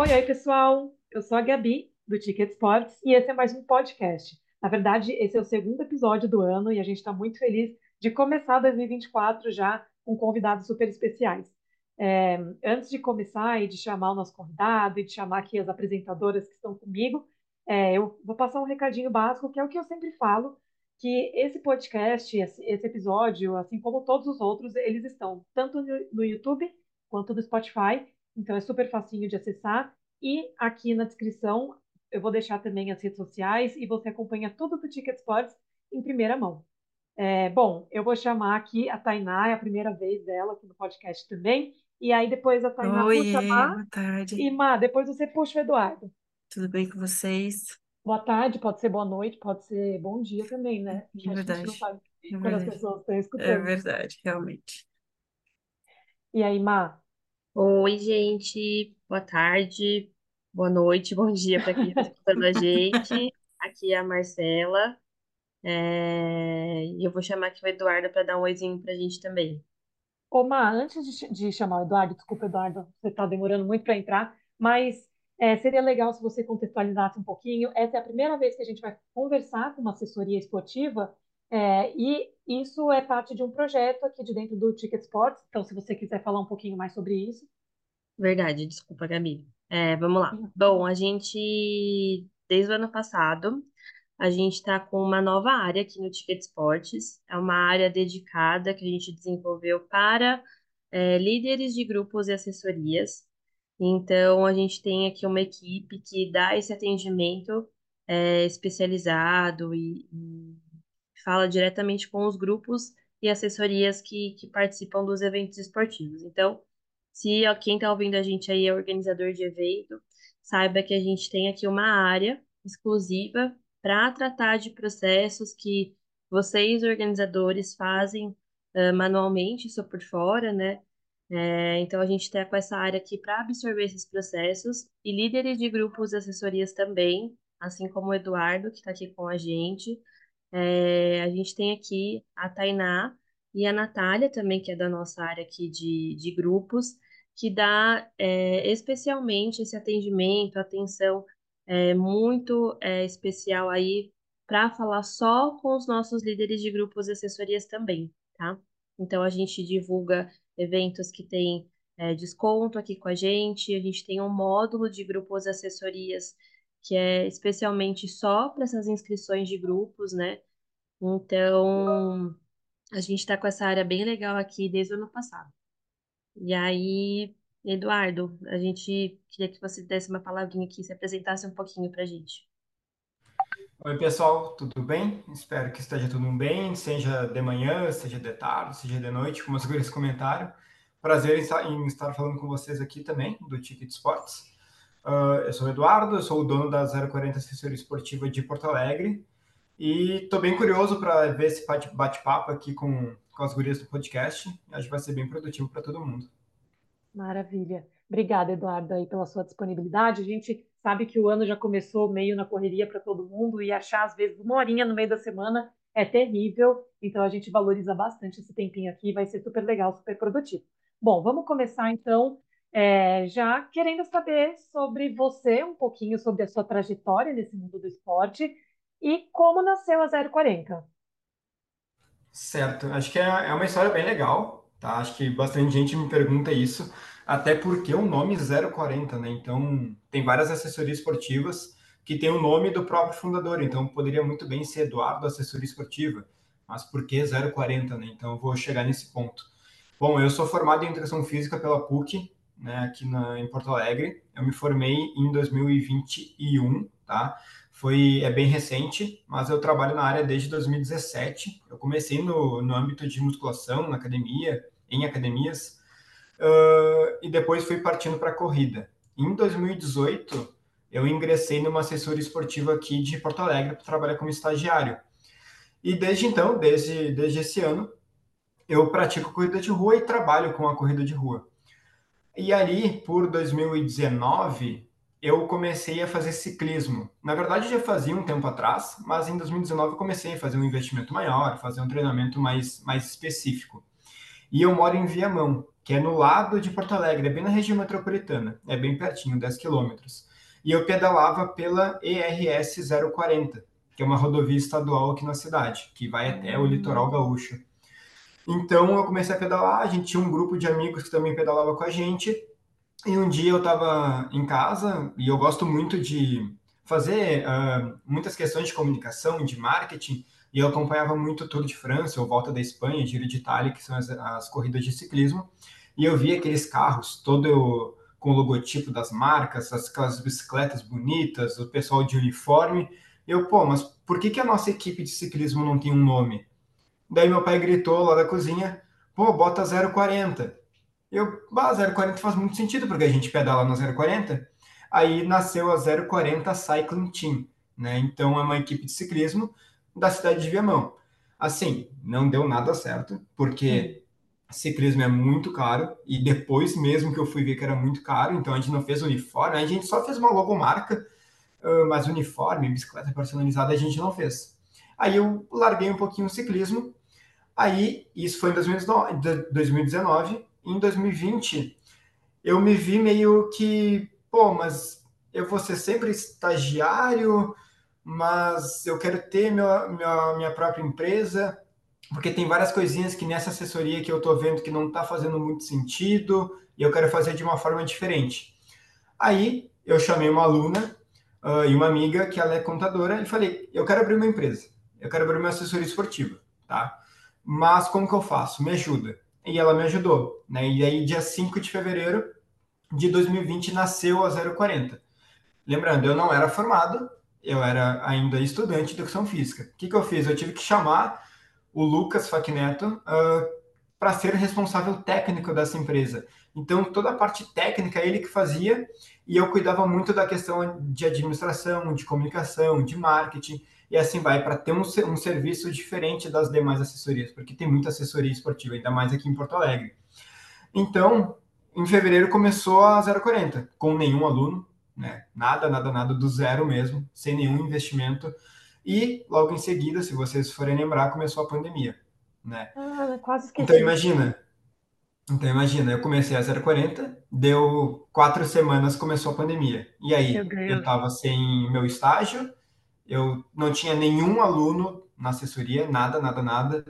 Oi, oi, pessoal! Eu sou a Gabi, do Ticket Sports, e esse é mais um podcast. Na verdade, esse é o segundo episódio do ano e a gente está muito feliz de começar 2024 já com convidados super especiais. É, antes de começar e de chamar o nosso convidado e de chamar aqui as apresentadoras que estão comigo, é, eu vou passar um recadinho básico, que é o que eu sempre falo, que esse podcast, esse, episódio, assim como todos os outros, eles estão tanto no YouTube quanto no Spotify, então é super facinho de acessar. E aqui na descrição eu vou deixar também as redes sociais e você acompanha tudo do Ticket Sports em primeira mão. É, bom, eu vou chamar aqui a Tainá, é a primeira vez dela aqui no podcast também. E aí depois a Tainá Oi, puxa a Má. boa tarde. E Má, depois você puxa o Eduardo. Tudo bem com vocês? Boa tarde, pode ser boa noite, pode ser bom dia também, né? É Que a gente não verdade, sabe é quando as verdade, pessoas estão é escutando. verdade, realmente. E aí, Má? Oi, gente. Boa tarde, boa noite, bom dia para quem está escutando a gente. Aqui é a Marcela. É, E eu vou chamar aqui o Eduardo para dar um oizinho para a gente também. Ô, Má, antes de, de chamar o Eduardo, desculpa, Eduardo, você está demorando muito para entrar, mas é, seria legal se você contextualizasse um pouquinho. Essa é a primeira vez que a gente vai conversar com uma assessoria esportiva, é, e isso é parte de um projeto aqui de dentro do Ticket Sports. Então, se você quiser falar um pouquinho mais sobre isso. Verdade, desculpa, Gabi. É, vamos lá. Bom, a gente, desde o ano passado, a gente está com uma nova área aqui no Ticket Esportes. É uma área dedicada que a gente desenvolveu para é, líderes de grupos e assessorias. Então, a gente tem aqui uma equipe que dá esse atendimento é, especializado e, e fala diretamente com os grupos e assessorias que, que participam dos eventos esportivos. Então, se quem está ouvindo a gente aí é organizador de evento, saiba que a gente tem aqui uma área exclusiva para tratar de processos que vocês, organizadores, fazem ah, manualmente, isso por fora, né? É, então, a gente está com essa área aqui para absorver esses processos e líderes de grupos e assessorias também, assim como o Eduardo, que está aqui com a gente. É, a gente tem aqui a Tainá e a Natália também, que é da nossa área aqui de, de grupos, que dá é, especialmente esse atendimento, atenção é, muito é, especial aí para falar só com os nossos líderes de grupos e assessorias também, tá? Então, a gente divulga eventos que têm é, desconto aqui com a gente, a gente tem um módulo de grupos e assessorias que é especialmente só para essas inscrições de grupos, né? Então, a gente está com essa área bem legal aqui desde o ano passado. E aí, Eduardo, a gente queria que você desse uma palavrinha aqui, se apresentasse um pouquinho para a gente. Oi, pessoal, tudo bem? Espero que esteja tudo bem, seja de manhã, seja de tarde, seja de noite, como os guris comentaram. Prazer em estar falando com vocês aqui também, do Ticket Sports. Uh, eu sou o Eduardo, eu sou o dono da 040 Assessoria Esportiva de Porto Alegre e estou bem curioso para ver esse bate- bate-papo aqui com, com as gurias do podcast. Acho que vai ser bem produtivo para todo mundo. Maravilha. Obrigada, Eduardo, aí pela sua disponibilidade. A gente sabe que o ano já começou meio na correria para todo mundo e achar, às vezes, uma horinha no meio da semana é terrível. Então, a gente valoriza bastante esse tempinho aqui, vai ser super legal, super produtivo. Bom, vamos começar então, é, já querendo saber sobre você, um pouquinho sobre a sua trajetória nesse mundo do esporte e como nasceu a 040. Certo, acho que é, é uma história bem legal, tá? Acho que bastante gente me pergunta isso, até porque o nome 040, né? Então, tem várias assessorias esportivas que tem o nome do próprio fundador, então poderia muito bem ser Eduardo Assessoria Esportiva, mas por que 040, né? Então, vou chegar nesse ponto. Bom, eu sou formado em Educação Física pela PUC, né, aqui na, em Porto Alegre. Eu me formei em 2021, tá? Foi, é bem recente, mas eu trabalho na área desde 2017. Eu comecei no, no âmbito de musculação, na academia, em academias, ah, e depois fui partindo para a corrida. Em 2018, eu ingressei numa assessoria esportiva aqui de Porto Alegre para trabalhar como estagiário. E desde então, desde, desde esse ano, eu pratico corrida de rua e trabalho com a corrida de rua. E ali, por 2019, eu comecei a fazer ciclismo. Na verdade, já fazia um tempo atrás, mas em 2019 eu comecei a fazer um investimento maior, fazer um treinamento mais, mais específico. E eu moro em Viamão. que é no lado de Porto Alegre, é bem na região metropolitana, é bem pertinho, 10 quilômetros. E eu pedalava pela ERS 040, que é uma rodovia estadual aqui na cidade, que vai até o litoral gaúcho. Então eu comecei a pedalar, a gente tinha um grupo de amigos que também pedalava com a gente, e um dia eu estava em casa, e eu gosto muito de fazer uh, muitas questões de comunicação, de marketing, e eu acompanhava muito Tour de França, ou Volta da Espanha, Giro de Itália, que são as, as corridas de ciclismo, e eu via aqueles carros todo com o logotipo das marcas, aquelas bicicletas bonitas, o pessoal de uniforme. Eu, pô, mas por que, que a nossa equipe de ciclismo não tem um nome? Daí meu pai gritou lá da cozinha, pô, bota 040. Eu, bah, 040 faz muito sentido, porque a gente pedala no 040. Aí nasceu a 040 Cycling Team, né? Então é uma equipe de ciclismo da cidade de Viamão. Assim, não deu nada certo, porque ciclismo é muito caro, e depois mesmo que eu fui ver que era muito caro, então a gente não fez uniforme, a gente só fez uma logomarca, mas uniforme, bicicleta personalizada a gente não fez. Aí eu larguei um pouquinho o ciclismo, aí isso foi em 2019, em 2020 eu me vi meio que, pô, mas eu vou ser sempre estagiário, mas eu quero ter minha, minha, minha própria empresa, porque tem várias coisinhas que nessa assessoria que eu estou vendo que não está fazendo muito sentido e eu quero fazer de uma forma diferente. Aí eu chamei uma aluna uh, e uma amiga que ela é contadora e falei, eu quero abrir uma empresa, eu quero abrir uma assessoria esportiva, tá? Mas como que eu faço? Me ajuda. E ela me ajudou, né? E aí dia 5 de fevereiro de 2020 nasceu a 040. Lembrando, eu não era formado, eu era ainda estudante de educação física. O que, que eu fiz? Eu tive que chamar o Lucas Facneto uh, ah, para ser responsável técnico dessa empresa. Então, toda a parte técnica ele que fazia e eu cuidava muito da questão de administração, de comunicação, de marketing e assim vai, para ter um, um serviço diferente das demais assessorias, porque tem muita assessoria esportiva, ainda mais aqui em Porto Alegre. Então, em fevereiro começou a 040, com nenhum aluno, né? Nada, nada, nada, do zero mesmo, sem nenhum investimento. E logo em seguida, se vocês forem lembrar, começou a pandemia, né? Ah, quase esqueci. Então imagina, então imagina, eu comecei a 040, deu quatro semanas, começou a pandemia. E aí, eu estava sem meu estágio, eu não tinha nenhum aluno na assessoria, nada, nada, nada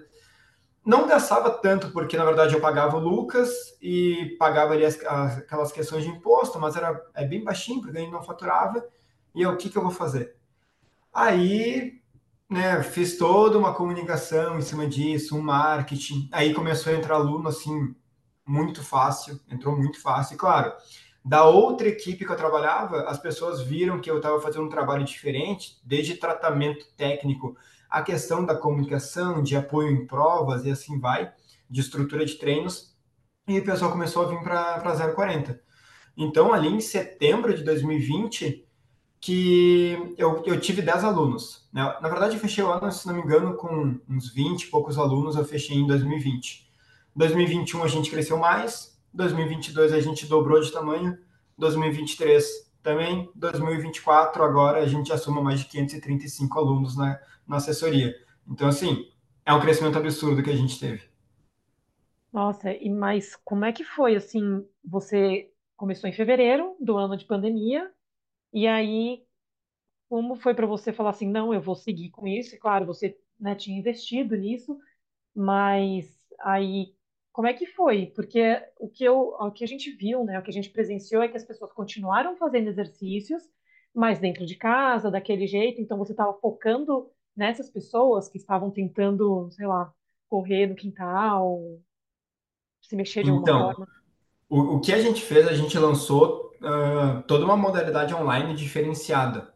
não gastava tanto, porque na verdade eu pagava o Lucas e pagava ali as, as, aquelas questões de imposto, mas era é bem baixinho, porque a gente não faturava. E eu, o que, que eu vou fazer? Aí, né, fiz toda uma comunicação em cima disso, um marketing. Aí começou a entrar aluno assim, muito fácil, entrou muito fácil. E claro, da outra equipe que eu trabalhava, as pessoas viram que eu estava fazendo um trabalho diferente, desde tratamento técnico a questão da comunicação, de apoio em provas e assim vai, de estrutura de treinos, e o pessoal começou a vir para 040. Então, ali em setembro de 2020, que eu, eu tive 10 alunos. Né? Na verdade, eu fechei o ano, se não me engano, com uns 20 e poucos alunos, eu fechei em 2020. 2021 a gente cresceu mais, 2022 a gente dobrou de tamanho, 2023 também, 2024 agora a gente já soma mais de 535 alunos na, na assessoria. Então, assim, é um crescimento absurdo que a gente teve. Nossa, e mas como é que foi assim? Você começou em fevereiro do ano de pandemia, e aí como foi para você falar assim, não, eu vou seguir com isso? E claro, você né, tinha investido nisso, mas aí como é que foi? Porque o que, eu, o que a gente viu, né, o que a gente presenciou é que as pessoas continuaram fazendo exercícios, mas dentro de casa, daquele jeito, então você estava focando nessas pessoas que estavam tentando, sei lá, correr no quintal, se mexer de alguma Então, forma. o, o que a gente fez, a gente lançou uh, toda uma modalidade online diferenciada.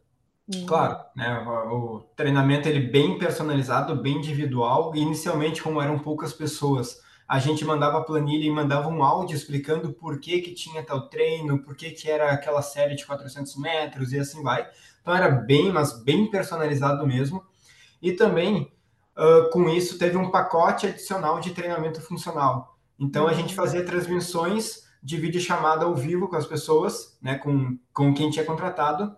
Claro, Hum, né, o, o treinamento ele bem personalizado, bem individual, e inicialmente, como eram poucas pessoas, a gente mandava a planilha e mandava um áudio explicando por que que tinha tal treino, por que que era aquela série de 400 metros e assim vai. Então era bem, mas bem personalizado mesmo. E também, uh, com isso, teve um pacote adicional de treinamento funcional. Então, a gente hum, fazia transmissões de vídeo chamada ao vivo com as pessoas, né, com, com quem tinha contratado,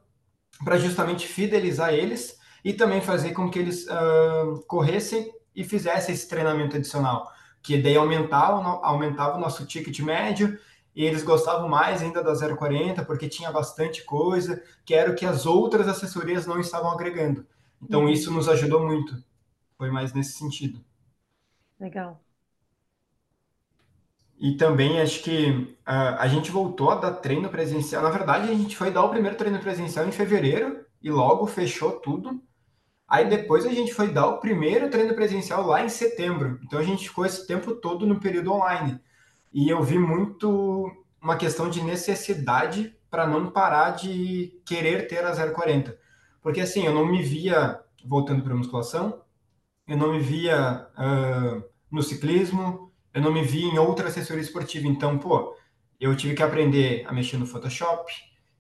para justamente fidelizar eles e também fazer com que eles uh, corressem e fizessem esse treinamento adicional. Que daí aumentava, aumentava o nosso ticket médio e eles gostavam mais ainda da 040 porque tinha bastante coisa, que era o que as outras assessorias não estavam agregando. Então uhum. isso nos ajudou muito. Foi mais nesse sentido. Legal. E também acho que a gente voltou a dar treino presencial. Na verdade, a gente foi dar o primeiro treino presencial em fevereiro e logo fechou tudo. Aí depois a gente foi dar o primeiro treino presencial lá em setembro. Então a gente ficou esse tempo todo no período online. E eu vi muito uma questão de necessidade para não parar de querer ter a 040. Porque assim, eu não me via voltando para musculação, eu não me via uh, no ciclismo, eu não me via em outra assessoria esportiva. Então, pô, eu tive que aprender a mexer no Photoshop,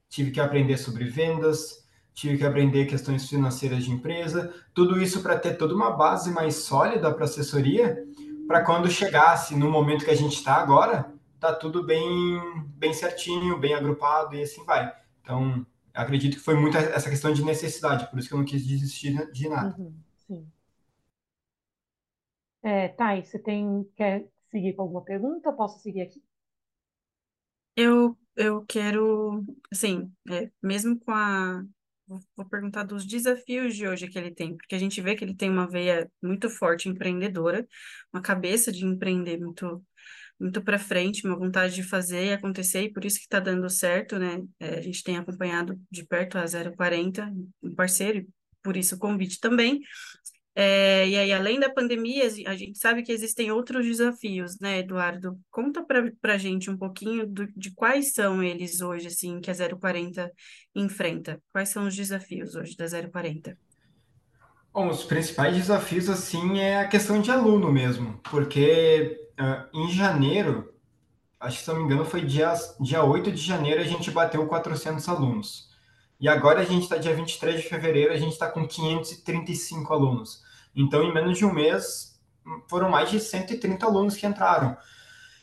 tive que aprender sobre vendas, tive que aprender questões financeiras de empresa, tudo isso para ter toda uma base mais sólida para assessoria, para quando chegasse no momento que a gente está agora, tá tudo bem, bem certinho, bem agrupado e assim vai. Então, acredito que foi muito essa questão de necessidade, por isso que eu não quis desistir de nada. Uhum, sim. É, Thay, você tem, quer seguir com alguma pergunta? Posso seguir aqui? Eu, eu quero, assim, é, mesmo com a. Vou, perguntar dos desafios de hoje que ele tem, porque a gente vê que ele tem uma veia muito forte empreendedora, uma cabeça de empreender muito muito para frente, uma vontade de fazer e acontecer, e por isso que está dando certo, né? É, a gente tem acompanhado de perto a 040, um parceiro, por isso o convite também. É, e aí, além da pandemia, a gente sabe que existem outros desafios, né, Eduardo? Conta para a gente um pouquinho do, de quais são eles hoje, assim, que a 040 enfrenta. Quais são os desafios hoje da 040? Bom, os principais desafios, assim, é a questão de aluno mesmo, porque uh, em janeiro, acho que se não me engano foi dia, dia 8 de janeiro, a gente bateu 400 alunos. E agora a gente está dia 23 de fevereiro, a gente está com 535 alunos. Então, em menos de um mês, foram mais de 130 alunos que entraram.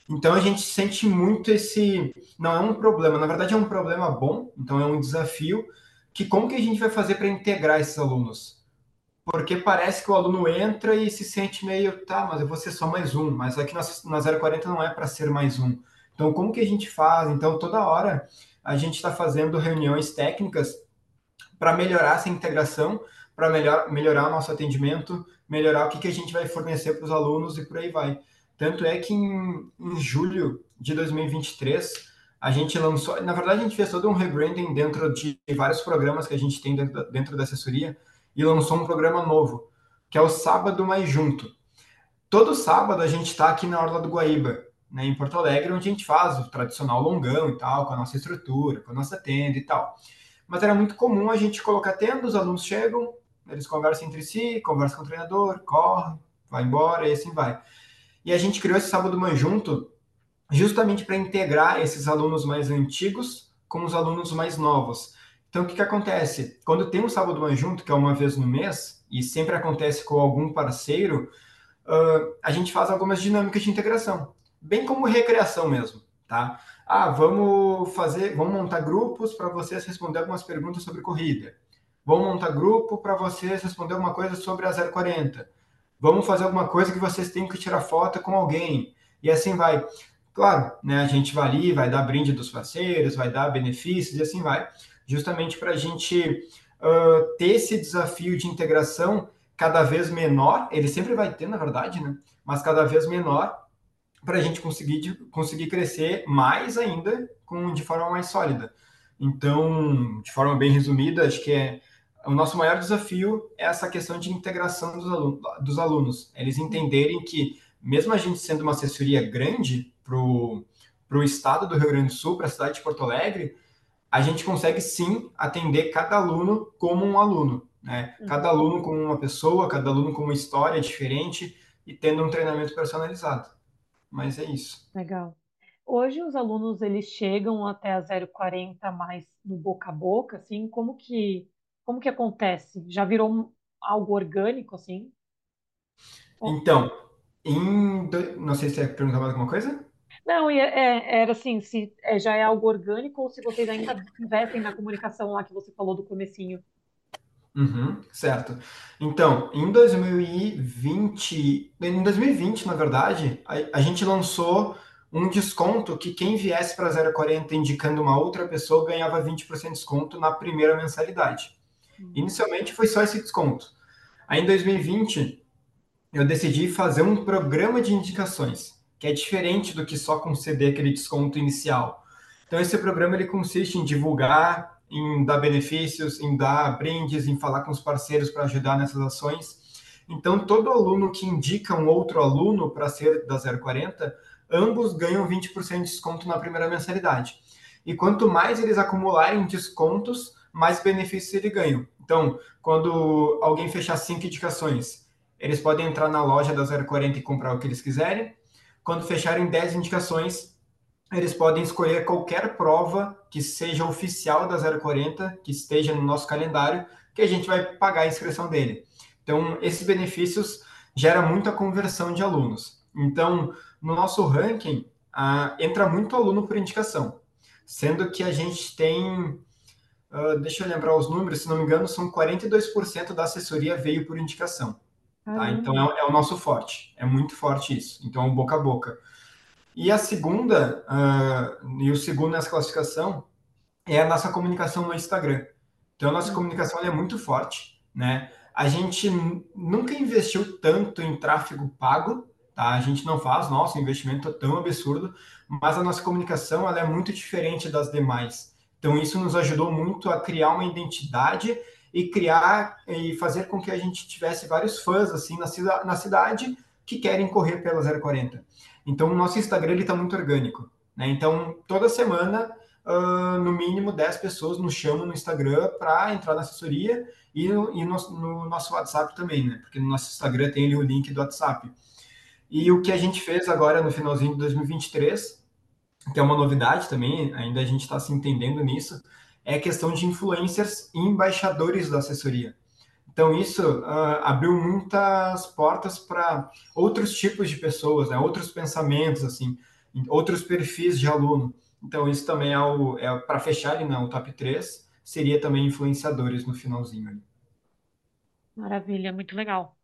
Então, a gente sente muito esse. Não é um problema, na verdade, é um problema bom, então é um desafio. Que como que a gente vai fazer para integrar esses alunos? Porque parece que o aluno entra e se sente meio, tá, mas eu vou ser só mais um, mas aqui na, na 040 não é para ser mais um. Então, como que a gente faz? Então, toda hora a gente está fazendo reuniões técnicas para melhorar essa integração, para melhor, melhorar o nosso atendimento, melhorar o que, que a gente vai fornecer para os alunos e por aí vai. Tanto é que em, em julho de 2023, a gente lançou, na verdade, a gente fez todo um rebranding dentro de vários programas que a gente tem dentro da, dentro da assessoria e lançou um programa novo, que é o Sábado Mais Junto. Todo sábado a gente está aqui na Orla do Guaíba, né, em Porto Alegre, onde a gente faz o tradicional longão e tal, com a nossa estrutura, com a nossa tenda e tal. Mas era muito comum a gente colocar tenda, os alunos chegam, eles conversam entre si, conversam com o treinador, correm, vai embora e assim vai. E a gente criou esse sábado mais junto justamente para integrar esses alunos mais antigos com os alunos mais novos. Então, o que, que acontece? Quando tem um sábado mais junto, que é uma vez no mês, e sempre acontece com algum parceiro, uh, a gente faz algumas dinâmicas de integração bem como recreação mesmo, tá? Ah, vamos fazer, vamos montar grupos para vocês responder algumas perguntas sobre corrida. Vamos montar grupo para vocês responder alguma coisa sobre a 040. Vamos fazer alguma coisa que vocês têm que tirar foto com alguém. E assim vai. Claro, né, a gente vai ali, vai dar brinde dos parceiros, vai dar benefícios e assim vai, justamente para a gente uh, ter esse desafio de integração cada vez menor, ele sempre vai ter, na verdade, né? Mas cada vez menor, para a gente conseguir, conseguir crescer mais ainda com, de forma mais sólida. Então, de forma bem resumida, acho que é o nosso maior desafio é essa questão de integração dos alunos, dos alunos. Eles entenderem que, mesmo a gente sendo uma assessoria grande para o estado do Rio Grande do Sul, para a cidade de Porto Alegre, a gente consegue sim atender cada aluno como um aluno. Né? Cada aluno como uma pessoa, cada aluno com uma história diferente e tendo um treinamento personalizado. Mas é isso. Legal. Hoje os alunos eles chegam até a 040 mais no boca a boca, assim, como que como que acontece? Já virou algo orgânico, assim? Então, em não sei se você perguntava alguma coisa? Não, é, era assim, se é, já é algo orgânico ou se vocês ainda investem na comunicação lá que você falou do comecinho. Uhum, certo. Então, em 2020, em 2020, na verdade, a, a gente lançou um desconto que quem viesse para 040 indicando uma outra pessoa ganhava 20% de desconto na primeira mensalidade. Inicialmente foi só esse desconto. Aí em 2020, eu decidi fazer um programa de indicações, que é diferente do que só conceder aquele desconto inicial. Então esse programa ele consiste em divulgar, em dar benefícios, em dar brindes, em falar com os parceiros para ajudar nessas ações. Então todo aluno que indica um outro aluno para ser da 040 ambos ganham 20% de desconto na primeira mensalidade. E quanto mais eles acumularem descontos, mais benefícios eles ganham. Então, quando alguém fechar cinco indicações, eles podem entrar na loja da 040 e comprar o que eles quiserem. Quando fecharem 10 indicações, eles podem escolher qualquer prova que seja oficial da 040, que esteja no nosso calendário, que a gente vai pagar a inscrição dele. Então, esses benefícios geram muita conversão de alunos. Então, no nosso ranking, ah, entra muito aluno por indicação, sendo que a gente tem, ah, deixa eu lembrar os números, se não me engano, são 42% da assessoria veio por indicação. Tá? Então é, é, o nosso forte, é muito forte isso. Então, boca a boca. E a segunda, uh, e o segundo nessa classificação, é a nossa comunicação no Instagram. Então, a nossa uhum. comunicação é muito forte, né? A gente nunca investiu tanto em tráfego pago, Tá? A gente não faz, nosso investimento é tão absurdo, mas a nossa comunicação ela é muito diferente das demais. Então isso nos ajudou muito a criar uma identidade e criar e fazer com que a gente tivesse vários fãs assim na, cida, na cidade que querem correr pela 040. Então o nosso Instagram está muito orgânico. Né? Então toda semana uh, no mínimo 10 pessoas nos chamam no Instagram para entrar na assessoria e, no, e no, no, nosso WhatsApp também, né? Porque no nosso Instagram tem ali o link do WhatsApp. E o que a gente fez agora no finalzinho de 2023, que é uma novidade também, ainda a gente está se entendendo nisso, é a questão de influencers e embaixadores da assessoria. Então, isso uh, abriu muitas portas para outros tipos de pessoas, né? outros pensamentos, assim, outros perfis de aluno. Então, isso também é, é para fechar ali, não, o top 3, seria também influenciadores no finalzinho. Maravilha, muito legal.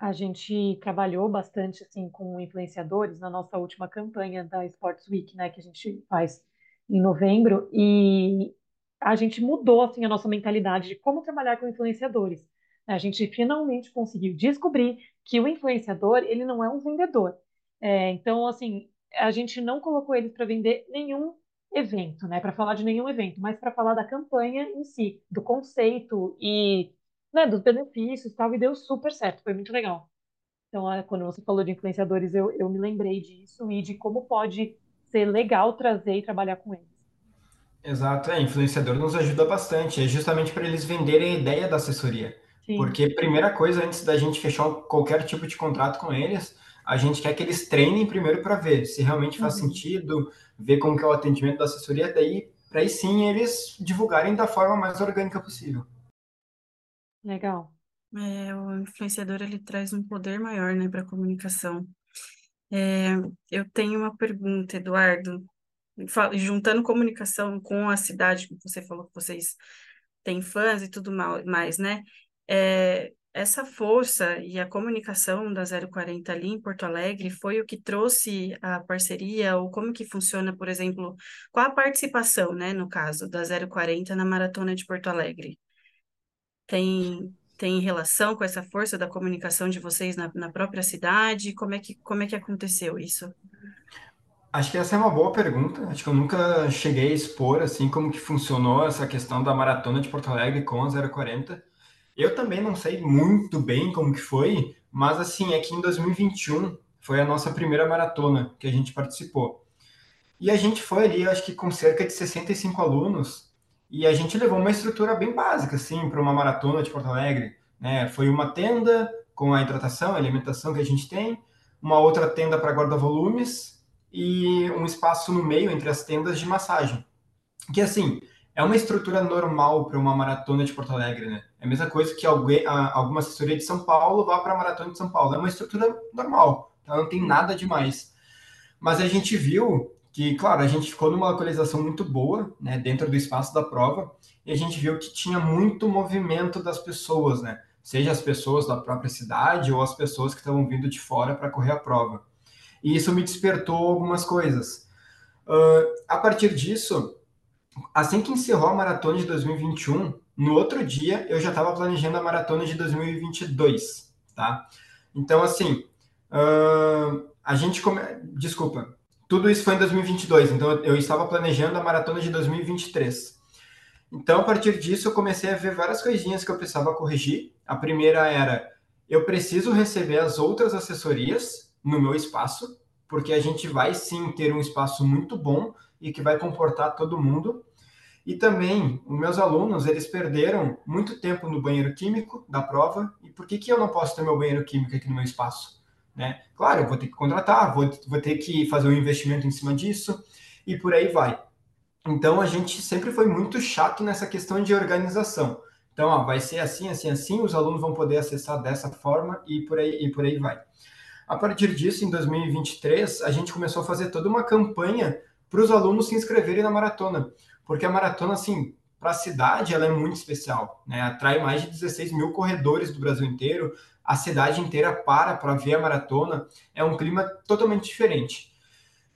A gente trabalhou bastante assim com influenciadores na nossa última campanha da Sports Week, né, que a gente faz em novembro, e a gente mudou assim a nossa mentalidade de como trabalhar com influenciadores. A gente finalmente conseguiu descobrir que o influenciador ele não é um vendedor. É, então, assim, a gente não colocou eles para vender nenhum evento, né, para falar de nenhum evento, mas para falar da campanha em si, do conceito e né, dos benefícios e tal, e deu super certo, foi muito legal. Então, quando você falou de influenciadores, eu, eu me lembrei disso e de como pode ser legal trazer e trabalhar com eles. Exato, é, influenciador nos ajuda bastante, é justamente para eles venderem a ideia da assessoria. Sim. Porque primeira coisa, antes da gente fechar qualquer tipo de contrato com eles, a gente quer que eles treinem primeiro para ver se realmente faz uhum. sentido, ver como que é o atendimento da assessoria, daí para aí sim eles divulgarem da forma mais orgânica possível. Legal. É, o influenciador ele traz um poder maior, né, para a comunicação. É, eu tenho uma pergunta, Eduardo. Juntando comunicação com a cidade, que você falou que vocês têm fãs e tudo mais, né? É, essa força e a comunicação da 040 ali em Porto Alegre foi o que trouxe a parceria, ou como que funciona, por exemplo, qual a participação, né, no caso, da 040 na Maratona de Porto Alegre? Tem, tem relação com essa força da comunicação de vocês na, na própria cidade? Como é, que, como é que aconteceu isso? Acho que essa é uma boa pergunta. Acho que eu nunca cheguei a expor assim como que funcionou essa questão da maratona de Porto Alegre com a 040. Eu também não sei muito bem como que foi, mas assim, é que em 2021 foi a nossa primeira maratona que a gente participou. E a gente foi ali, acho que com cerca de 65 alunos, e a gente levou uma estrutura bem básica, assim, para uma maratona de Porto Alegre. Né? Foi uma tenda com a hidratação, a alimentação que a gente tem, uma outra tenda para guarda-volumes e um espaço no meio entre as tendas de massagem. Que, assim, é uma estrutura normal para uma maratona de Porto Alegre, né? É a mesma coisa que alguém, alguma assessoria de São Paulo vá para a maratona de São Paulo. É uma estrutura normal, tá? não tem nada demais. Mas a gente viu que, claro, a gente ficou numa localização muito boa, né, dentro do espaço da prova, e a gente viu que tinha muito movimento das pessoas, né? Seja as pessoas da própria cidade ou as pessoas que estavam vindo de fora para correr a prova. E isso me despertou algumas coisas. Uh, a partir disso, assim que encerrou a maratona de 2021, no outro dia eu já estava planejando a maratona de 2022, tá? Então, assim, uh, a gente come... Desculpa, tudo isso foi em 2022, então eu estava planejando a maratona de 2023. Então, a partir disso, eu comecei a ver várias coisinhas que eu precisava corrigir. A primeira era, eu preciso receber as outras assessorias no meu espaço, porque a gente vai sim ter um espaço muito bom e que vai comportar todo mundo. E também, os meus alunos, eles perderam muito tempo no banheiro químico da prova, e por que, que eu não posso ter meu banheiro químico aqui no meu espaço? Né? Claro, eu vou ter que contratar, vou, vou ter que fazer um investimento em cima disso, e por aí vai. Então, a gente sempre foi muito chato nessa questão de organização. Então, ó, vai ser assim, assim, assim, os alunos vão poder acessar dessa forma e por aí, e por aí vai. A partir disso, em 2023, a gente começou a fazer toda uma campanha para os alunos se inscreverem na maratona, porque a maratona, assim, para a cidade, ela é muito especial, né? Atrai mais de 16 mil corredores do Brasil inteiro, a cidade inteira para para ver a maratona, é um clima totalmente diferente.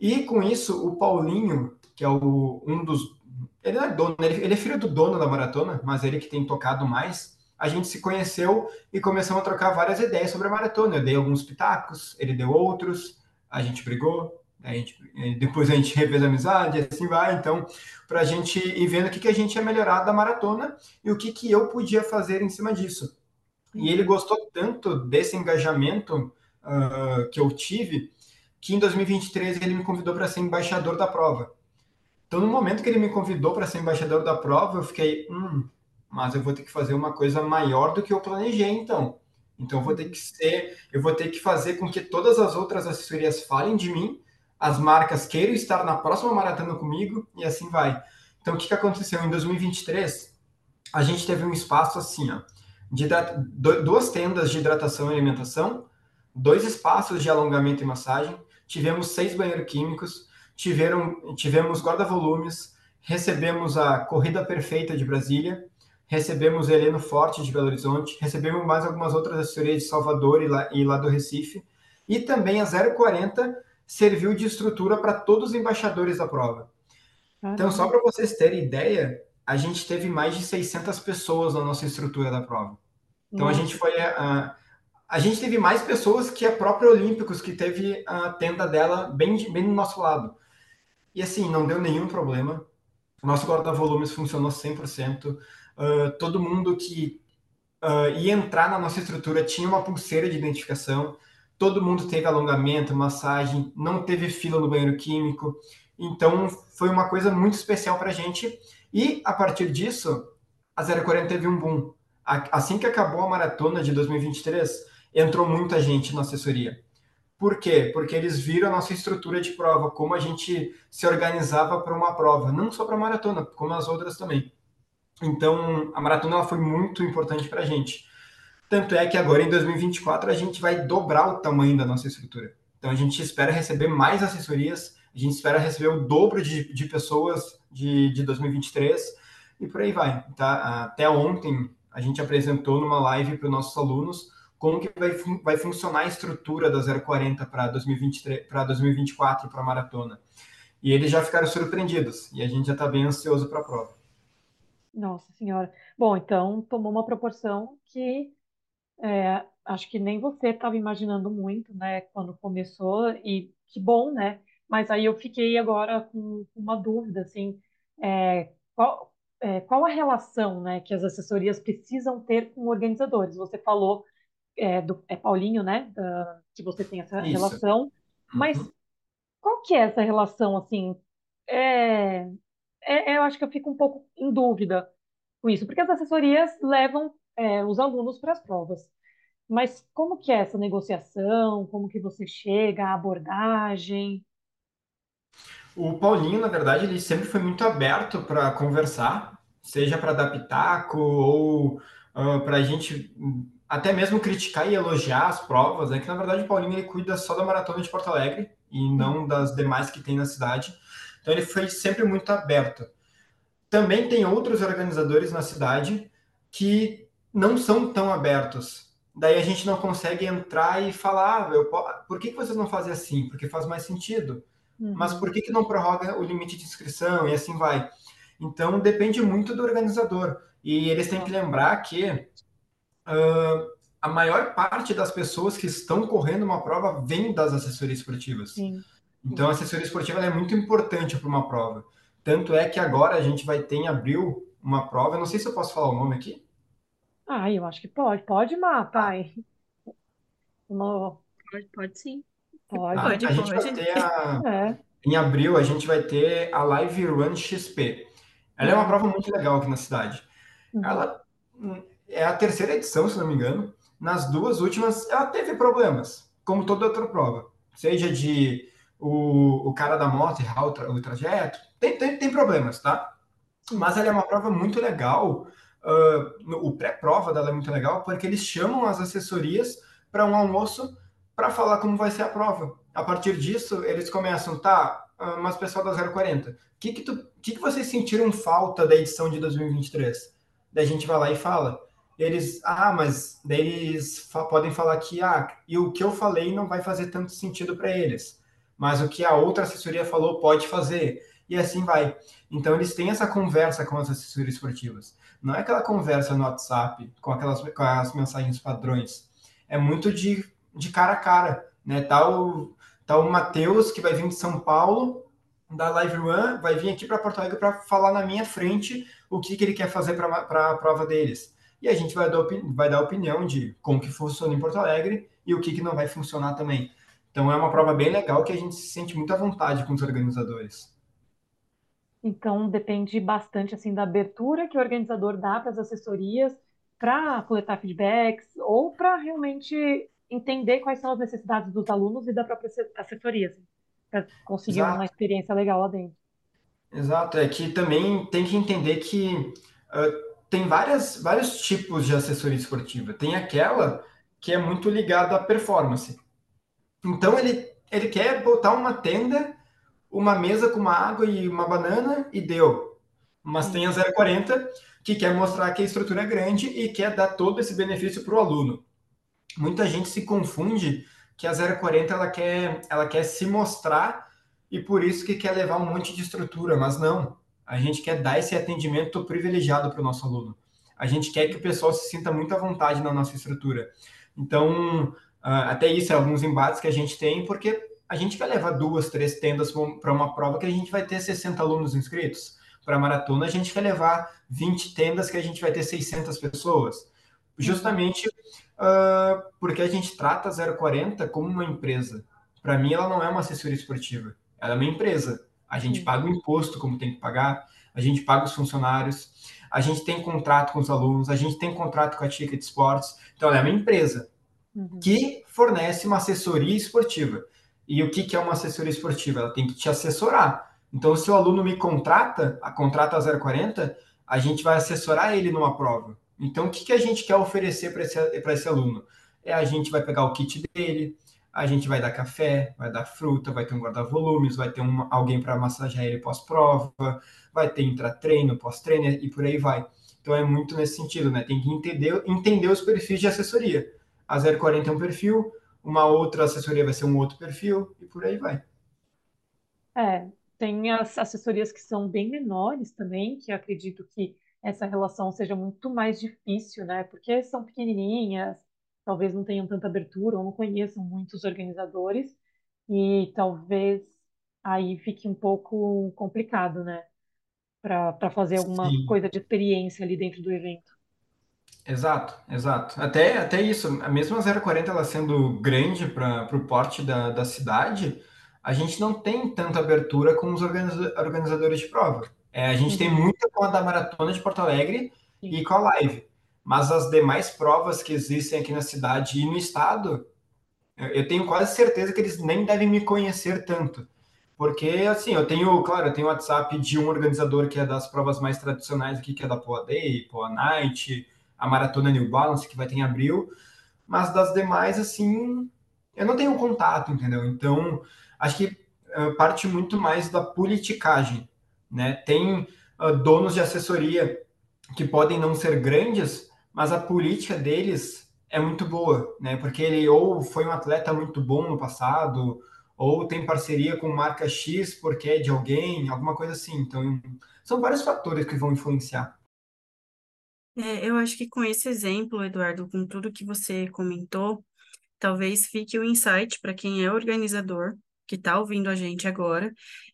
E com isso, o Paulinho, que é o, um dos. Ele é dono, ele, ele é filho do dono da maratona, mas ele que tem tocado mais. A gente se conheceu e começamos a trocar várias ideias sobre a maratona. Eu dei alguns pitacos, ele deu outros, a gente brigou, a gente, depois a gente refez a amizade, assim vai. Então, para a gente ir vendo o que, que a gente ia melhorar da maratona e o que, que eu podia fazer em cima disso. E ele gostou tanto desse engajamento uh, que eu tive, que em 2023 ele me convidou para ser embaixador da prova. Então, no momento que ele me convidou para ser embaixador da prova, eu fiquei, hum, mas eu vou ter que fazer uma coisa maior do que eu planejei, então. Então, eu vou ter que ser, eu vou ter que fazer com que todas as outras assessorias falem de mim, as marcas queiram estar na próxima maratona comigo e assim vai. Então, o que, que aconteceu em 2023? A gente teve um espaço assim, ó, de duas tendas de hidratação e alimentação, dois espaços de alongamento e massagem, tivemos seis banheiros químicos, tiveram, tivemos guarda-volumes, recebemos a Corrida Perfeita de Brasília, recebemos Heleno Forte de Belo Horizonte, recebemos mais algumas outras assessorias de Salvador e lá, e lá do Recife, e também a 040 serviu de estrutura para todos os embaixadores da prova. Então, só para vocês terem ideia, a gente teve mais de 600 pessoas na nossa estrutura da prova. Então, nossa. a gente foi a, a gente teve mais pessoas que a própria Olímpicos, que teve a tenda dela bem, bem do nosso lado. E assim, não deu nenhum problema. Nosso guarda-volumes funcionou 100%. Uh, todo mundo que uh, ia entrar na nossa estrutura tinha uma pulseira de identificação. Todo mundo teve alongamento, massagem, não teve fila no banheiro químico. Então, foi uma coisa muito especial para a gente. E, a partir disso, a 040 teve um boom. Assim que acabou a maratona de 2023, entrou muita gente na assessoria. Por quê? Porque eles viram a nossa estrutura de prova, como a gente se organizava para uma prova, não só para maratona, como as outras também. Então, a maratona ela foi muito importante para a gente. Tanto é que agora, em 2024, a gente vai dobrar o tamanho da nossa estrutura. Então, a gente espera receber mais assessorias, a gente espera receber o dobro de, de pessoas de, de 2023 e por aí vai. Tá? Até ontem, a gente apresentou numa live para os nossos alunos como que vai, vai funcionar a estrutura da 040 para 2023, para 2024 para a maratona. E eles já ficaram surpreendidos e a gente já está bem ansioso para a prova. Nossa senhora. Bom, então tomou uma proporção que é, acho que nem você estava imaginando muito, né, quando começou, e que bom, né? Mas aí eu fiquei agora com uma dúvida, assim, é, qual, é, qual a relação, né, que as assessorias precisam ter com organizadores? Você falou é, do, é Paulinho, né? Da, que você tem essa Isso. relação. Mas uhum. qual que é essa relação, assim? É, é, eu acho que eu fico um pouco em dúvida com isso, porque as assessorias levam é, os alunos para as provas. Mas como que é essa negociação? Como que você chega à abordagem? O Paulinho, na verdade, ele sempre foi muito aberto para conversar, seja para dar pitaco ou uh, ah, para a gente até mesmo criticar e elogiar as provas, é que na verdade o Paulinho ele cuida só da maratona de Porto Alegre e não das demais que tem na cidade. Então ele foi sempre muito aberto. também tem outros organizadores na cidade que não são tão abertos. Daí a gente não consegue entrar e falar, ah, por que, que vocês não fazem assim? Porque faz mais sentido. Uhum. Mas por que, que não prorroga o limite de inscrição e assim vai? Então depende muito do organizador. E eles têm que lembrar que uh, a maior parte das pessoas que estão correndo uma prova vem das assessorias esportivas. Sim. Então a assessoria esportiva é muito importante para uma prova. Tanto é que agora a gente vai ter em abril uma prova, eu não sei se eu posso falar o nome aqui. Ah, eu acho que pode. Pode, Má, pai. No... Pode, pode sim. Pode. Ah, a gente pode. vai ter a... É. Em abril a gente vai ter a Live Run XP. Ela é uma prova muito legal aqui na cidade. Uhum. Ela hum, é a terceira edição, se não me engano. Nas duas últimas, ela teve problemas, como toda outra prova. Seja de o, o cara da moto errar o, tra o trajeto, tem, tem, tem problemas, tá? Mas ela é uma prova muito legal. Uh, o pré-prova dela é muito legal porque eles chamam as assessorias para um almoço para falar como vai ser a prova. A partir disso, eles começam, tá, uh, mas pessoal da 040, o que que, tu, que que vocês sentiram falta da edição de 2023? Daí a gente vai lá e fala. Eles, ah, mas daí eles fa podem falar que, ah, e o que eu falei não vai fazer tanto sentido para eles, mas o que a outra assessoria falou pode fazer e assim vai. Então eles têm essa conversa com as assessorias esportivas. Não é aquela conversa no WhatsApp com aquelas com as mensagens padrões. É muito de, de cara a cara, né? Tá o, tá o Matheus que vai vir de São Paulo da Live Run, vai vir aqui para Porto Alegre para falar na minha frente o que, que ele quer fazer para a prova deles. E a gente vai dar, vai dar opinião de como que funciona em Porto Alegre e o que, que não vai funcionar também. Então é uma prova bem legal que a gente se sente muito à vontade com os organizadores. Então, depende bastante assim da abertura que o organizador dá para as assessorias para coletar feedbacks ou para realmente entender quais são as necessidades dos alunos e da própria assessoria, assim, para conseguir Exato. uma experiência legal lá dentro. Exato, é que também tem que entender que uh, tem várias, vários tipos de assessoria esportiva. Tem aquela que é muito ligada à performance. Então, ele, ele quer botar uma tenda uma mesa com uma água e uma banana e deu. Mas tem a 040 que quer mostrar que a estrutura é grande e quer dar todo esse benefício para o aluno. Muita gente se confunde que a 040 ela quer, ela quer se mostrar e por isso que quer levar um monte de estrutura, mas não. A gente quer dar esse atendimento privilegiado para o nosso aluno. A gente quer que o pessoal se sinta muito à vontade na nossa estrutura. Então, ah, até isso é alguns embates que a gente tem, porque a gente vai levar duas, três tendas para uma prova que a gente vai ter 60 alunos inscritos. Para a maratona, a gente vai levar 20 tendas que a gente vai ter 600 pessoas. Justamente uh, porque a gente trata a 040 como uma empresa. Para mim, ela não é uma assessoria esportiva, ela é uma empresa. A gente paga o imposto como tem que pagar, a gente paga os funcionários, a gente tem contrato com os alunos, a gente tem contrato com a Ticket Sports. Então, ela é uma empresa uhum. que fornece uma assessoria esportiva. E o que, é uma assessoria esportiva? Ela tem que te assessorar. Então, se o aluno me contrata, a contrata a 040, a gente vai assessorar ele numa prova. Então, o que, que a gente quer oferecer para esse, esse aluno? É a gente vai pegar o kit dele, a gente vai dar café, vai dar fruta, vai ter um guarda-volumes, vai ter um, alguém para massagear ele pós-prova, vai ter intra-treino, pós-treino e por aí vai. Então é muito nesse sentido, né? Tem que entender, entender os perfis de assessoria. A 040 é um perfil, uma outra assessoria vai ser um outro perfil e por aí vai. É, tem as assessorias que são bem menores também, que acredito que essa relação seja muito mais difícil, né? Porque são pequenininhas, talvez não tenham tanta abertura ou não conheçam muitos organizadores e talvez aí fique um pouco complicado, né? Para fazer alguma Sim. coisa de experiência ali dentro do evento. Exato, exato. Até, até isso, a mesma 040 ela sendo grande para o porte da, da cidade, a gente não tem tanta abertura com os organiza organizadores de prova. É, a gente uhum. tem muita com a da Maratona de Porto Alegre Sim. e com a Live. Mas as demais provas que existem aqui na cidade e no estado, eu tenho quase certeza que eles nem devem me conhecer tanto. Porque, assim, eu tenho, claro, eu tenho o WhatsApp de um organizador que é das provas mais tradicionais aqui, que é da Poa Day, Poa Night, a maratona New Balance, que vai ter em abril, mas das demais, assim, eu não tenho contato, entendeu? Então, acho que uh, parte muito mais da politicagem, né? Tem, uh, donos de assessoria que podem não ser grandes, mas a política deles é muito boa, né? Porque ele ou foi um atleta muito bom no passado, ou tem parceria com marca X porque é de alguém, alguma coisa assim. Então, são vários fatores que vão influenciar. É, eu acho que com esse exemplo, Eduardo, com tudo que você comentou, talvez fique o insight para quem é organizador, que está ouvindo a gente agora,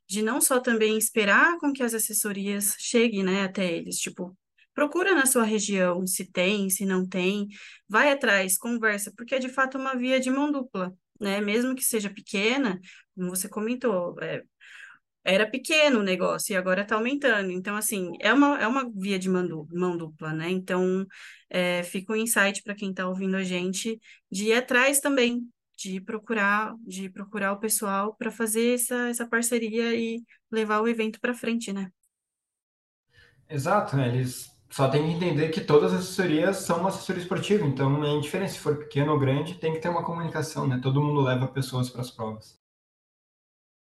de não só também esperar com que as assessorias cheguem, né, até eles, tipo, procura na sua região se tem, se não tem, vai atrás, conversa, porque é de fato uma via de mão dupla, né, mesmo que seja pequena, como você comentou, é, era pequeno o negócio e agora está aumentando. Então, assim, é uma, é uma via de mão, mão dupla, né? Então, é, fica um insight para quem está ouvindo a gente de ir atrás também, de procurar, de procurar o pessoal para fazer essa, essa parceria e levar o evento para frente, né? Exato, né? Eles só têm que entender que todas as assessorias são uma assessoria esportiva, então é indiferente se for pequeno ou grande, tem que ter uma comunicação, né? Todo mundo leva pessoas para as provas.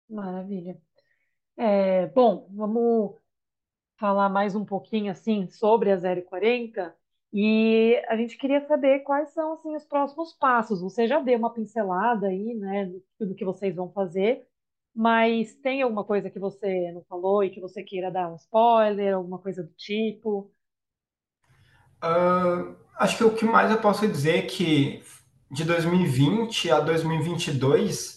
Maravilha. É, bom, vamos falar mais um pouquinho assim sobre a 040 e a gente queria saber quais são assim os próximos passos. Você já deu uma pincelada aí, né, do que vocês vão fazer, mas tem alguma coisa que você não falou e que você queira dar um spoiler, alguma coisa do tipo? Uh, acho que o que mais eu posso dizer é que de 2020 a 2022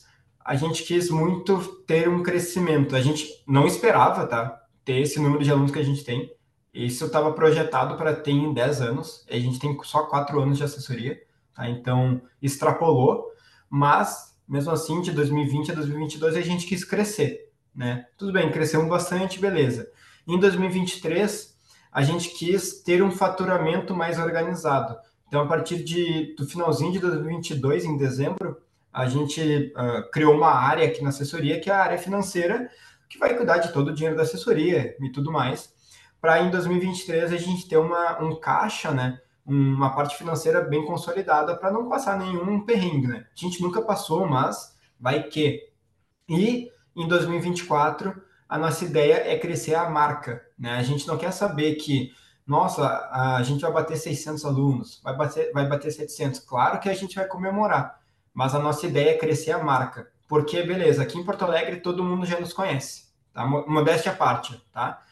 a gente quis muito ter um crescimento. A gente não esperava, tá? Ter esse número de alunos que a gente tem. Isso estava projetado para ter em 10 anos. A gente tem só 4 anos de assessoria, tá? Então, extrapolou. Mas, mesmo assim, de 2020 a 2022, a gente quis crescer, né? Tudo bem, crescemos bastante, beleza. Em 2023, a gente quis ter um faturamento mais organizado. Então, a partir de, do finalzinho de 2022, em dezembro, a gente uh, criou uma área aqui na assessoria, que é a área financeira, que vai cuidar de todo o dinheiro da assessoria e tudo mais, para em 2023 a gente ter uma, um caixa, né, uma parte financeira bem consolidada para não passar nenhum perrengue, né? A gente nunca passou, mas vai que. E em 2024 a nossa ideia é crescer a marca, né? A gente não quer saber que nossa, a gente vai bater 600 alunos, vai bater, vai bater 700. Claro que a gente vai comemorar, mas a nossa ideia é crescer a marca. Porque, beleza, aqui em Porto Alegre todo mundo já nos conhece, tá? Modéstia à parte, tá?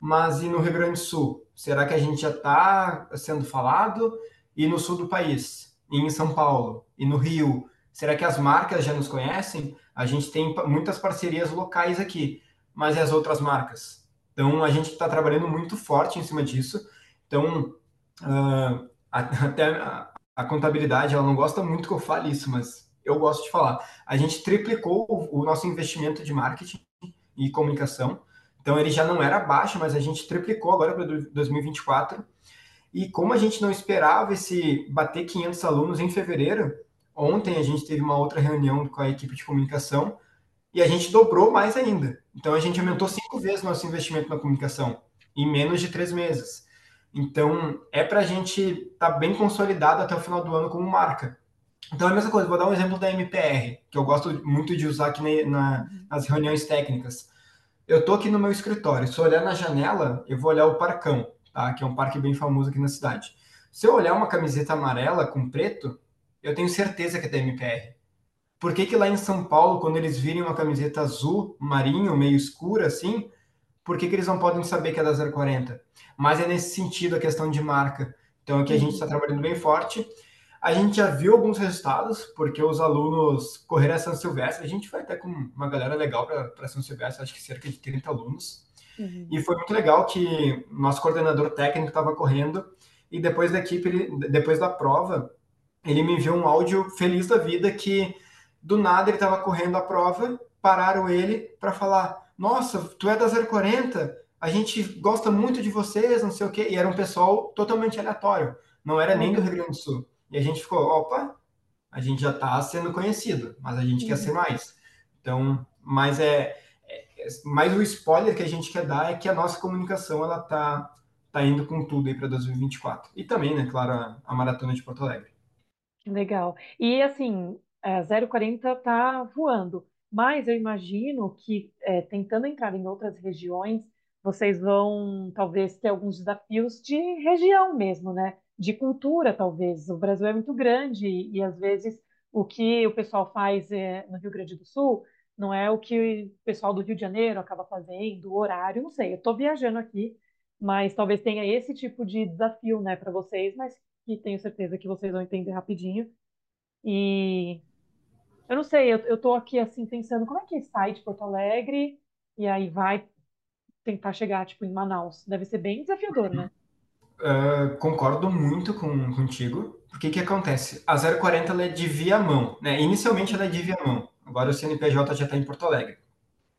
Mas e no Rio Grande do Sul? Será que a gente já está sendo falado? E no sul do país? E em São Paulo? E no Rio? Será que as marcas já nos conhecem? A gente tem muitas parcerias locais aqui, mas e as outras marcas? Então, a gente está trabalhando muito forte em cima disso. Então, uh, até a contabilidade, ela não gosta muito que eu fale isso, mas eu gosto de falar. A gente triplicou o, nosso investimento de marketing e comunicação. Então ele já não era baixo, mas a gente triplicou agora para 2024. E como a gente não esperava esse bater 500 alunos em fevereiro, ontem a gente teve uma outra reunião com a equipe de comunicação e a gente dobrou mais ainda. Então a gente aumentou cinco vezes nosso investimento na comunicação em menos de três meses. Então, é para a gente estar tá bem consolidado até o final do ano como marca. Então, é a mesma coisa, vou dar um exemplo da MPR, que eu gosto muito de usar aqui na, nas reuniões técnicas. Eu estou aqui no meu escritório, se eu olhar na janela, eu vou olhar o Parcão, tá? que é um parque bem famoso aqui na cidade. Se eu olhar uma camiseta amarela com preto, eu tenho certeza que é da MPR. Por que, que lá em São Paulo, quando eles virem uma camiseta azul, marinho, meio escura assim, por que, que eles não podem saber que é da 040? Mas é nesse sentido a questão de marca. Então aqui a gente está trabalhando bem forte. A gente já viu alguns resultados, porque os alunos correram a São Silvestre. A gente foi até com uma galera legal para São Silvestre, acho que cerca de 30 alunos. Uhum. E foi muito legal que nosso coordenador técnico estava correndo e depois da equipe, ele, depois da prova, ele me enviou um áudio feliz da vida que do nada ele estava correndo a prova, pararam ele para falar: nossa, tu é da 040, a gente gosta muito de vocês, não sei o quê. E era um pessoal totalmente aleatório, não era nem do Rio Grande do Sul. E a gente ficou, opa, a gente já está sendo conhecido, mas a gente uhum. quer ser mais. Então, mas é, é, mais o spoiler que a gente quer dar é que a nossa comunicação ela tá tá indo com tudo aí para 2024. E também, né, claro, a, a maratona de Porto Alegre. Legal. E assim, a 040 tá voando. Mas eu imagino que, é, tentando entrar em outras regiões, vocês vão talvez ter alguns desafios de região mesmo, né? De cultura, talvez. O Brasil é muito grande e, e às vezes o que o pessoal faz é, no Rio Grande do Sul não é o que o pessoal do Rio de Janeiro acaba fazendo, o horário, não sei. Eu estou viajando aqui, mas talvez tenha esse tipo de desafio, né, para vocês, mas que tenho certeza que vocês vão entender rapidinho. E eu não sei, eu, eu tô aqui assim pensando como é que sai de Porto Alegre e aí vai tentar chegar tipo em Manaus. Deve ser bem desafiador, né? Uh, concordo muito com, contigo. Porque que acontece? A 040 ela é de Viamão, né? Inicialmente ela é de Viamão. Agora o CNPJ já está em Porto Alegre.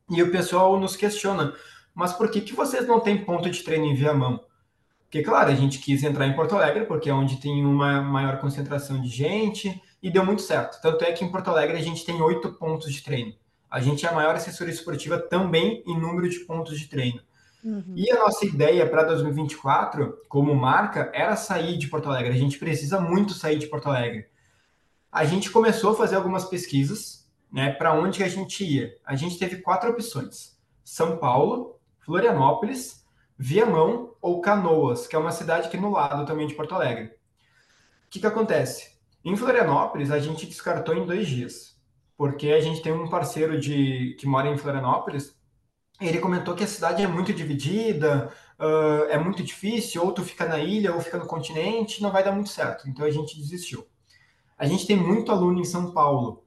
E o pessoal nos questiona, mas por que, que vocês não têm ponto de treino em Viamão? Porque, claro, a gente quis entrar em Porto Alegre, porque é onde tem uma maior concentração de gente, e deu muito certo. Tanto é que em Porto Alegre a gente tem oito pontos de treino. A gente é a maior assessoria esportiva também em número de pontos de treino. Uhum. E a nossa ideia para 2024, como marca, era sair de Porto Alegre. A gente precisa muito sair de Porto Alegre. A gente começou a fazer algumas pesquisas, né, para onde a gente ia. A gente teve quatro opções: São Paulo, Florianópolis, Viamão ou Canoas, que é uma cidade aqui no lado também de Porto Alegre. O que, que acontece? Em Florianópolis, a gente descartou em dois dias, porque a gente tem um parceiro de que mora em Florianópolis ele comentou que a cidade é muito dividida, uh, é muito difícil, ou tu fica na ilha ou fica no continente, não vai dar muito certo. Então a gente desistiu. A gente tem muito aluno em São Paulo.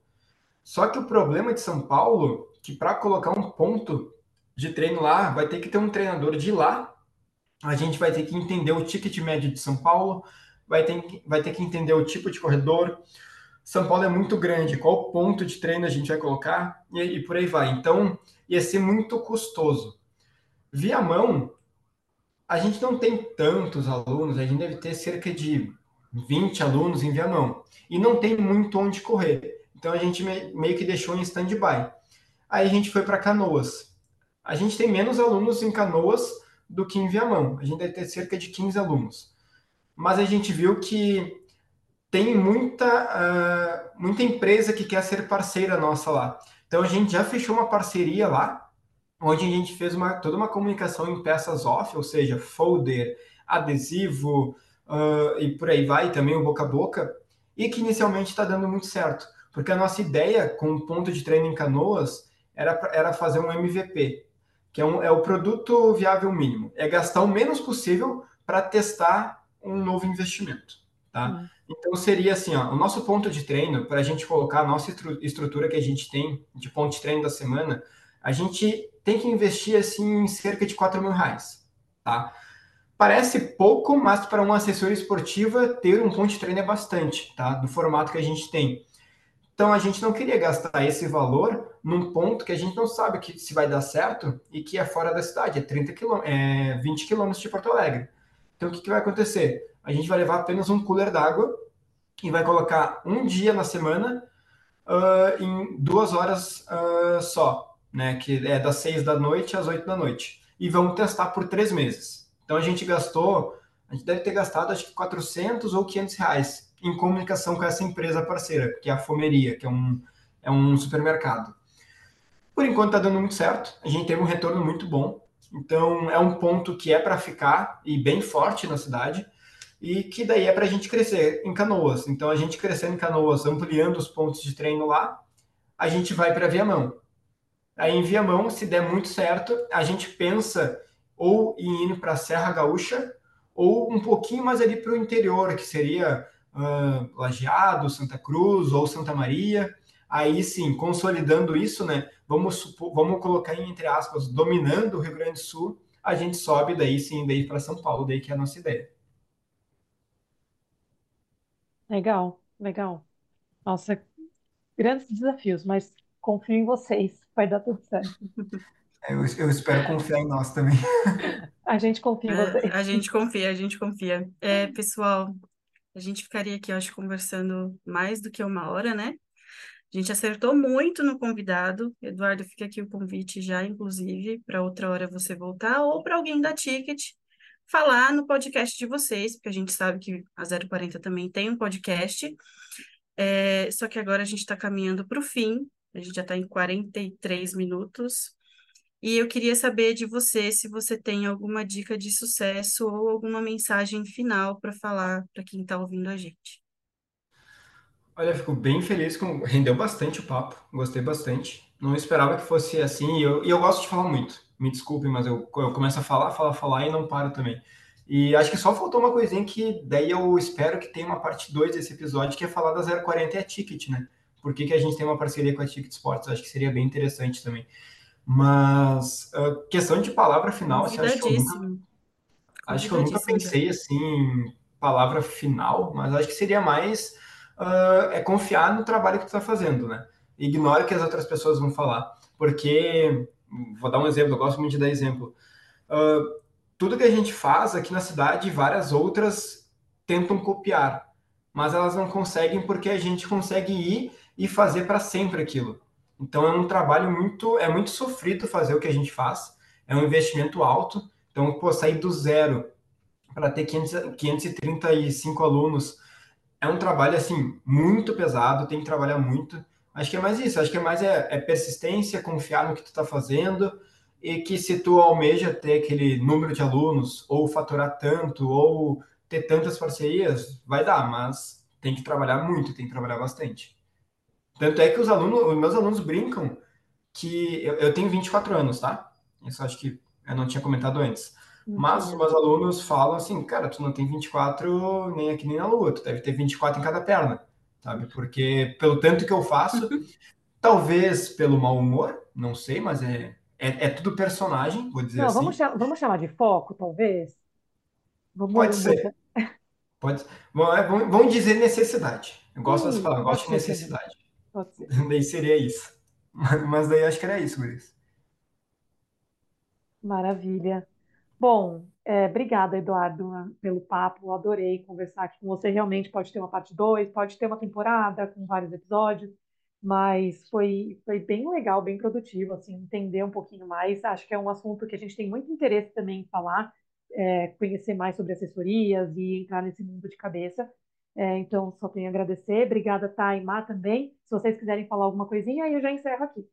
Só que o problema de São Paulo, que para colocar um ponto de treino lá, vai ter que ter um treinador de lá. A gente vai ter que entender o ticket médio de São Paulo, vai ter, vai ter que entender o tipo de corredor. São Paulo é muito grande, qual ponto de treino a gente vai colocar e, e por aí vai. Então, ia ser muito custoso. Via mão, a gente não tem tantos alunos, a gente deve ter cerca de 20 alunos em Viamão. E não tem muito onde correr. Então a gente meio que deixou em stand-by. Aí a gente foi para Canoas. A gente tem menos alunos em Canoas do que em Viamão. A gente deve ter cerca de 15 alunos. Mas a gente viu que tem muita, uh, muita empresa que quer ser parceira nossa lá. Então a gente já fechou uma parceria lá, onde a gente fez uma, toda uma comunicação em peças off, ou seja, folder, adesivo uh, e por aí vai, também o boca a boca, e que inicialmente está dando muito certo. Porque a nossa ideia com o ponto de treino em canoas era, era fazer um MVP, que é, um, é o produto viável mínimo. É gastar o menos possível para testar um novo investimento. Tá? Uhum. Então seria assim, ó, o nosso ponto de treino, para a gente colocar a nossa estrutura que a gente tem de ponto de treino da semana, a gente tem que investir assim em cerca de 4 mil reais. Tá? Parece pouco, mas para uma assessoria esportiva, ter um ponto de treino é bastante, tá? Do formato que a gente tem. Então a gente não queria gastar esse valor num ponto que a gente não sabe que se vai dar certo e que é fora da cidade, é 30 km, é 20 quilômetros de Porto Alegre. Então o que, que vai acontecer? a gente vai levar apenas um cooler d'água e vai colocar um dia na semana uh, em duas horas uh, só, né? Que é das seis da noite às oito da noite. E vamos testar por três meses. Então a gente gastou, a gente deve ter gastado acho que 400 ou 500 reais em comunicação com essa empresa parceira, que é a Fomeria, que é um, é um supermercado. Por enquanto está dando muito certo, a gente teve um retorno muito bom. Então é um ponto que é para ficar e bem forte na cidade e que daí é para a gente crescer em Canoas. Então, a gente crescendo em Canoas, ampliando os pontos de treino lá, a gente vai para Viamão. Aí em Viamão, se der muito certo, a gente pensa ou em ir para a Serra Gaúcha ou um pouquinho mais ali para o interior, que seria uh, Lajeado, Santa Cruz ou Santa Maria. Aí sim, consolidando isso, né? Vamos, vamos colocar em, entre aspas, dominando o Rio Grande do Sul, a gente sobe daí sim, daí para São Paulo, daí que é a nossa ideia. Legal, legal. Nossa, grandes desafios, mas confio em vocês, vai dar tudo certo. Eu, eu espero confiar em nós também. A gente confia em É, vocês. a gente confia, a gente confia. É, pessoal, a gente ficaria aqui, eu acho, conversando mais do que uma hora, né? A gente acertou muito no convidado. Eduardo, fica aqui o convite já, inclusive, para outra hora você voltar, ou para alguém da Ticket falar no podcast de vocês, porque a gente sabe que a 040 também tem um podcast. É, só que agora a gente está caminhando para o fim, a gente já está em 43 minutos. E eu queria saber de você se você tem alguma dica de sucesso ou alguma mensagem final para falar para quem está ouvindo a gente. Olha, fico bem feliz com. Rendeu bastante o papo, gostei bastante. Não esperava que fosse assim, e eu, e eu gosto de falar muito. Me desculpe, mas eu, eu começo a falar, falar, falar e não paro também. E acho que só faltou uma coisinha que daí eu espero que tenha uma parte 2 desse episódio, que é falar da 040 e a Ticket, né? Por que, que a gente tem uma parceria com a Ticket Sports? Acho que seria bem interessante também. Mas uh, questão de palavra final, assim, acho que eu nunca, acho que eu nunca pensei assim em palavra final, mas acho que seria mais uh, é confiar no trabalho que tu está fazendo, né? Ignore o que as outras pessoas vão falar, porque vou dar um exemplo, eu gosto muito de dar exemplo. Uh, tudo que a gente faz aqui na cidade, várias outras tentam copiar, mas elas não conseguem porque a gente consegue ir e fazer para sempre aquilo. Então é um trabalho muito, é muito sofrido fazer o que a gente faz, é um investimento alto. Então, pô, sair do zero para ter 500, 535 alunos é um trabalho assim muito pesado, tem que trabalhar muito. Acho que é mais isso, acho que é mais é, é persistência, confiar no que tu está fazendo e que se tu almeja ter aquele número de alunos ou faturar tanto ou ter tantas parcerias, vai dar, mas tem que trabalhar muito, tem que trabalhar bastante. Tanto é que os alunos, os meus alunos brincam que eu, eu tenho 24 anos, tá? Isso acho que eu não tinha comentado antes. Mas os meus alunos falam assim, cara, tu não tem 24 nem aqui nem na lua, tu deve ter 24 em cada perna, sabe? Porque pelo tanto que eu faço, talvez pelo mau humor, não sei, mas é, é, é tudo personagem, vou dizer não, assim. Vamos, vamos chamar de foco, talvez? Vamos, Pode ser. Pode, é, vamos, vamos dizer necessidade. Eu gosto dessa palavra, gosto de necessidade. Daí seria isso. Mas daí acho que era isso, Luiz. Maravilha. Bom, é, obrigada, Eduardo, pelo papo. Adorei conversar aqui com você. Realmente pode ter uma parte 2, pode ter uma temporada com vários episódios, mas foi, foi bem legal, bem produtivo, assim, entender um pouquinho mais. Acho que é um assunto que a gente tem muito interesse também em falar, é, conhecer mais sobre assessorias e entrar nesse mundo de cabeça. É, então, só tenho a agradecer. Obrigada, Thay e Má também. Se vocês quiserem falar alguma coisinha, aí eu já encerro aqui.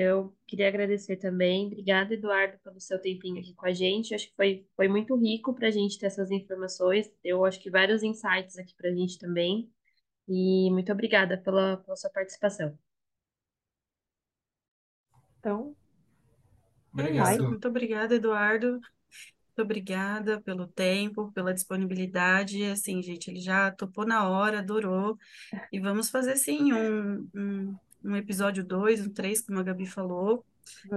Eu queria agradecer também. Obrigada, Eduardo, pelo seu tempinho aqui com a gente. acho que foi, foi muito rico para a gente ter essas informações. Eu acho que vários insights aqui para a gente também. E muito obrigada pela, pela sua participação. Então, Obrigado. Muito obrigada, Eduardo. Muito obrigada pelo tempo, pela disponibilidade. Assim, gente, ele já topou na hora, adorou. E vamos fazer, sim, um, um um episódio 2, um 3, como a Gabi falou.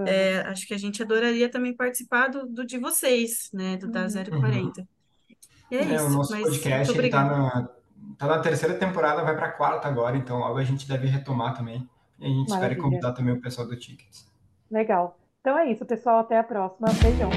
É, acho que a gente adoraria também participar do, do de vocês, né? Do da 040. Uhum. E é, é isso. O nosso mas podcast está na, tá na terceira temporada, vai para a quarta agora, então logo a gente deve retomar também. E a gente Maravilha. espera convidar também o pessoal do Tickets. Legal. Então é isso, pessoal. Até a próxima. Beijão.